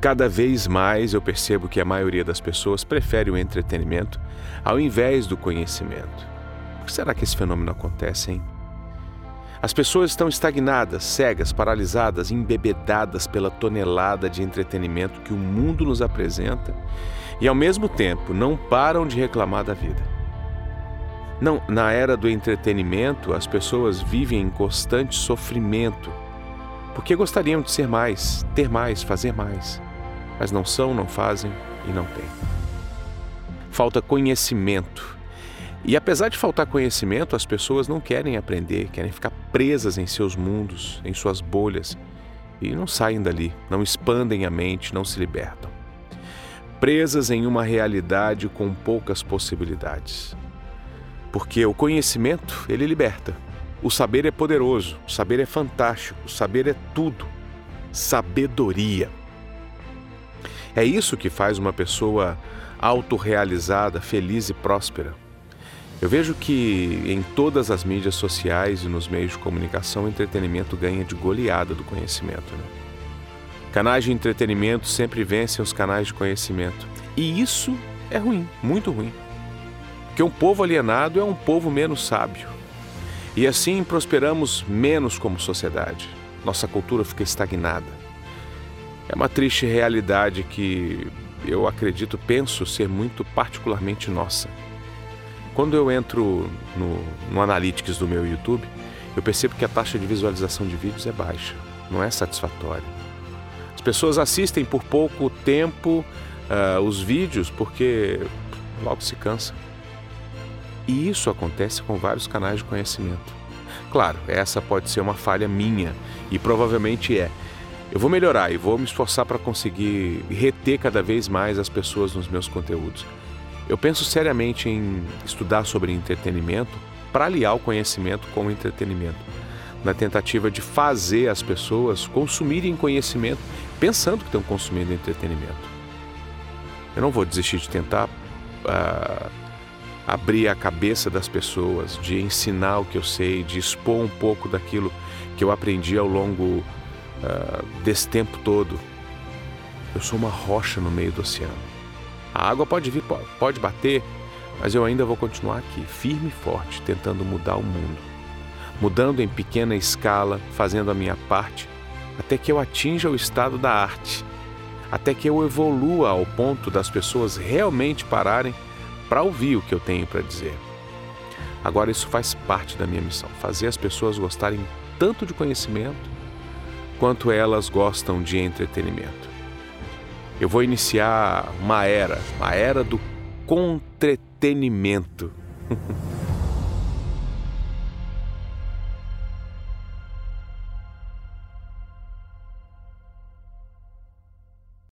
Cada vez mais eu percebo que a maioria das pessoas prefere o entretenimento ao invés do conhecimento. Por que será que esse fenômeno acontece, hein? As pessoas estão estagnadas, cegas, paralisadas, embebedadas pela tonelada de entretenimento que o mundo nos apresenta e, ao mesmo tempo, não param de reclamar da vida. Não, na era do entretenimento, as pessoas vivem em constante sofrimento porque gostariam de ser mais, ter mais, fazer mais, mas não são, não fazem e não têm. Falta conhecimento. E apesar de faltar conhecimento, as pessoas não querem aprender, querem ficar presas em seus mundos, em suas bolhas e não saem dali, não expandem a mente, não se libertam. Presas em uma realidade com poucas possibilidades. Porque o conhecimento, ele liberta. O saber é poderoso, o saber é fantástico, o saber é tudo. Sabedoria. É isso que faz uma pessoa autorrealizada, feliz e próspera. Eu vejo que em todas as mídias sociais e nos meios de comunicação, o entretenimento ganha de goleada do conhecimento. Né? Canais de entretenimento sempre vencem os canais de conhecimento. E isso é ruim, muito ruim. Porque um povo alienado é um povo menos sábio. E assim prosperamos menos como sociedade. Nossa cultura fica estagnada. É uma triste realidade que eu acredito, penso ser muito particularmente nossa. Quando eu entro no, no Analytics do meu YouTube, eu percebo que a taxa de visualização de vídeos é baixa, não é satisfatória. As pessoas assistem por pouco tempo uh, os vídeos porque logo se cansa. E isso acontece com vários canais de conhecimento. Claro, essa pode ser uma falha minha e provavelmente é. Eu vou melhorar e vou me esforçar para conseguir reter cada vez mais as pessoas nos meus conteúdos. Eu penso seriamente em estudar sobre entretenimento para aliar o conhecimento com o entretenimento, na tentativa de fazer as pessoas consumirem conhecimento pensando que estão consumindo entretenimento. Eu não vou desistir de tentar uh, abrir a cabeça das pessoas, de ensinar o que eu sei, de expor um pouco daquilo que eu aprendi ao longo uh, desse tempo todo. Eu sou uma rocha no meio do oceano. A água pode vir, pode bater, mas eu ainda vou continuar aqui, firme e forte, tentando mudar o mundo. Mudando em pequena escala, fazendo a minha parte, até que eu atinja o estado da arte, até que eu evolua ao ponto das pessoas realmente pararem para ouvir o que eu tenho para dizer. Agora, isso faz parte da minha missão: fazer as pessoas gostarem tanto de conhecimento quanto elas gostam de entretenimento. Eu vou iniciar uma era, uma era do contretenimento.